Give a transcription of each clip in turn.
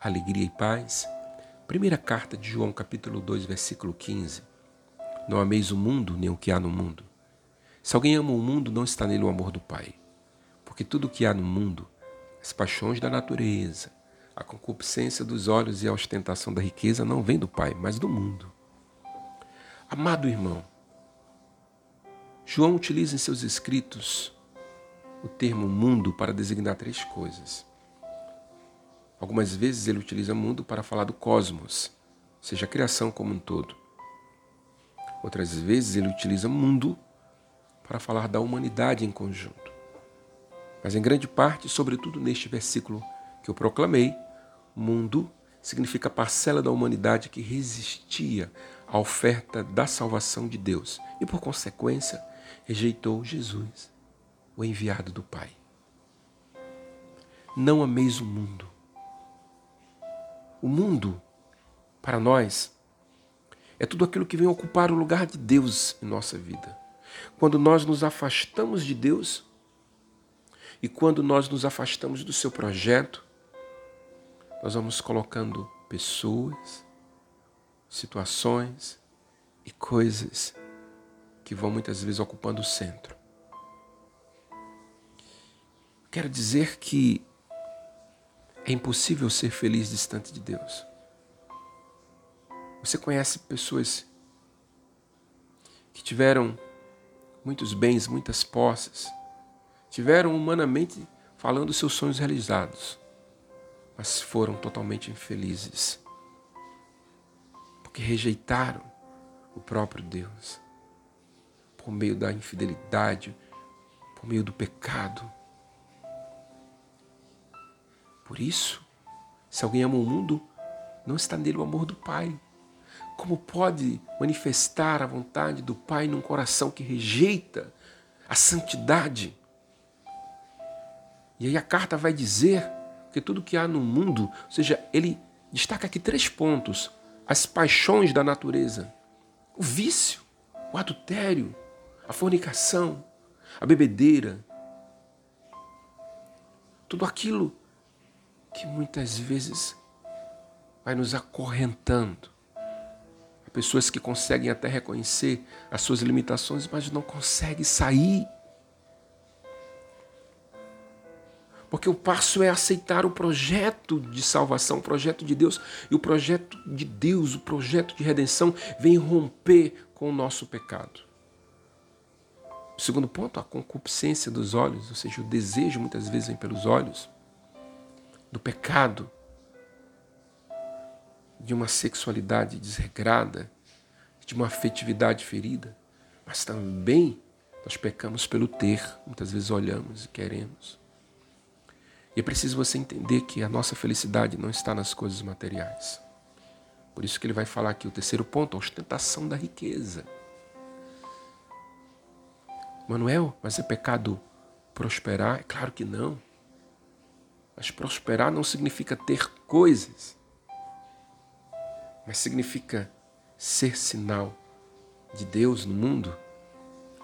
alegria e paz. Primeira carta de João, capítulo 2, versículo 15. Não ameis o mundo, nem o que há no mundo. Se alguém ama o mundo, não está nele o amor do Pai. Porque tudo o que há no mundo, as paixões da natureza, a concupiscência dos olhos e a ostentação da riqueza não vem do Pai, mas do mundo. Amado irmão, João utiliza em seus escritos o termo mundo para designar três coisas. Algumas vezes ele utiliza mundo para falar do cosmos, seja a criação como um todo. Outras vezes ele utiliza mundo para falar da humanidade em conjunto. Mas em grande parte, sobretudo neste versículo que eu proclamei, mundo significa parcela da humanidade que resistia à oferta da salvação de Deus e, por consequência, rejeitou Jesus, o enviado do Pai. Não ameis o mundo, o mundo, para nós, é tudo aquilo que vem ocupar o lugar de Deus em nossa vida. Quando nós nos afastamos de Deus e quando nós nos afastamos do seu projeto, nós vamos colocando pessoas, situações e coisas que vão muitas vezes ocupando o centro. Quero dizer que é impossível ser feliz distante de Deus. Você conhece pessoas que tiveram muitos bens, muitas posses, tiveram humanamente falando seus sonhos realizados, mas foram totalmente infelizes, porque rejeitaram o próprio Deus por meio da infidelidade, por meio do pecado por isso, se alguém ama o mundo, não está nele o amor do Pai. Como pode manifestar a vontade do Pai num coração que rejeita a santidade? E aí a carta vai dizer que tudo que há no mundo, ou seja, ele destaca aqui três pontos: as paixões da natureza, o vício, o adultério, a fornicação, a bebedeira, tudo aquilo que muitas vezes vai nos acorrentando. Há pessoas que conseguem até reconhecer as suas limitações, mas não conseguem sair. Porque o passo é aceitar o projeto de salvação, o projeto de Deus. E o projeto de Deus, o projeto de redenção, vem romper com o nosso pecado. O segundo ponto, a concupiscência dos olhos, ou seja, o desejo muitas vezes vem pelos olhos do pecado, de uma sexualidade desregrada, de uma afetividade ferida, mas também nós pecamos pelo ter, muitas vezes olhamos e queremos. E é preciso você entender que a nossa felicidade não está nas coisas materiais. Por isso que ele vai falar aqui o terceiro ponto, a ostentação da riqueza. Manuel, mas é pecado prosperar? É claro que não. Mas prosperar não significa ter coisas, mas significa ser sinal de Deus no mundo.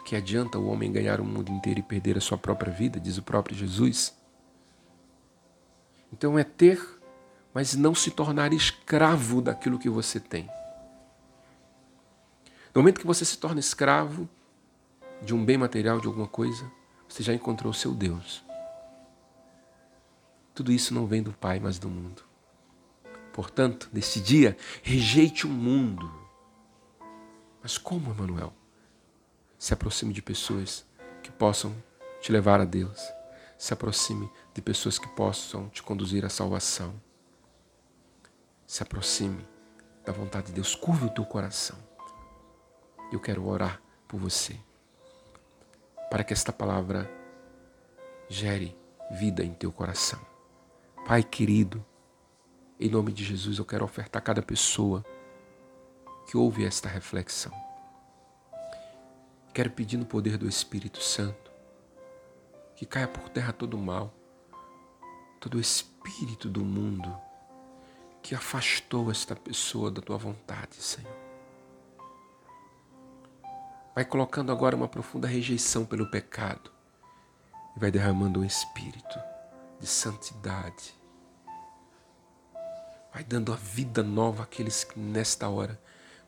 Que adianta o homem ganhar o mundo inteiro e perder a sua própria vida, diz o próprio Jesus. Então é ter, mas não se tornar escravo daquilo que você tem. No momento que você se torna escravo de um bem material, de alguma coisa, você já encontrou o seu Deus. Tudo isso não vem do Pai, mas do mundo. Portanto, neste dia, rejeite o mundo. Mas como, Emanuel? Se aproxime de pessoas que possam te levar a Deus. Se aproxime de pessoas que possam te conduzir à salvação. Se aproxime da vontade de Deus. Curve o teu coração. Eu quero orar por você. Para que esta palavra gere vida em teu coração. Pai querido, em nome de Jesus eu quero ofertar a cada pessoa que ouve esta reflexão. Quero pedir no poder do Espírito Santo que caia por terra todo o mal, todo o espírito do mundo que afastou esta pessoa da tua vontade, Senhor. Vai colocando agora uma profunda rejeição pelo pecado e vai derramando um espírito de santidade, Vai dando a vida nova àqueles que nesta hora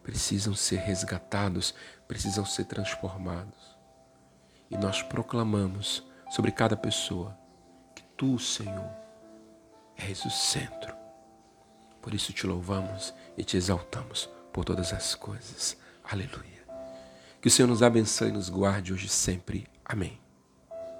precisam ser resgatados, precisam ser transformados. E nós proclamamos sobre cada pessoa que tu, Senhor, és o centro. Por isso te louvamos e te exaltamos por todas as coisas. Aleluia. Que o Senhor nos abençoe e nos guarde hoje e sempre. Amém.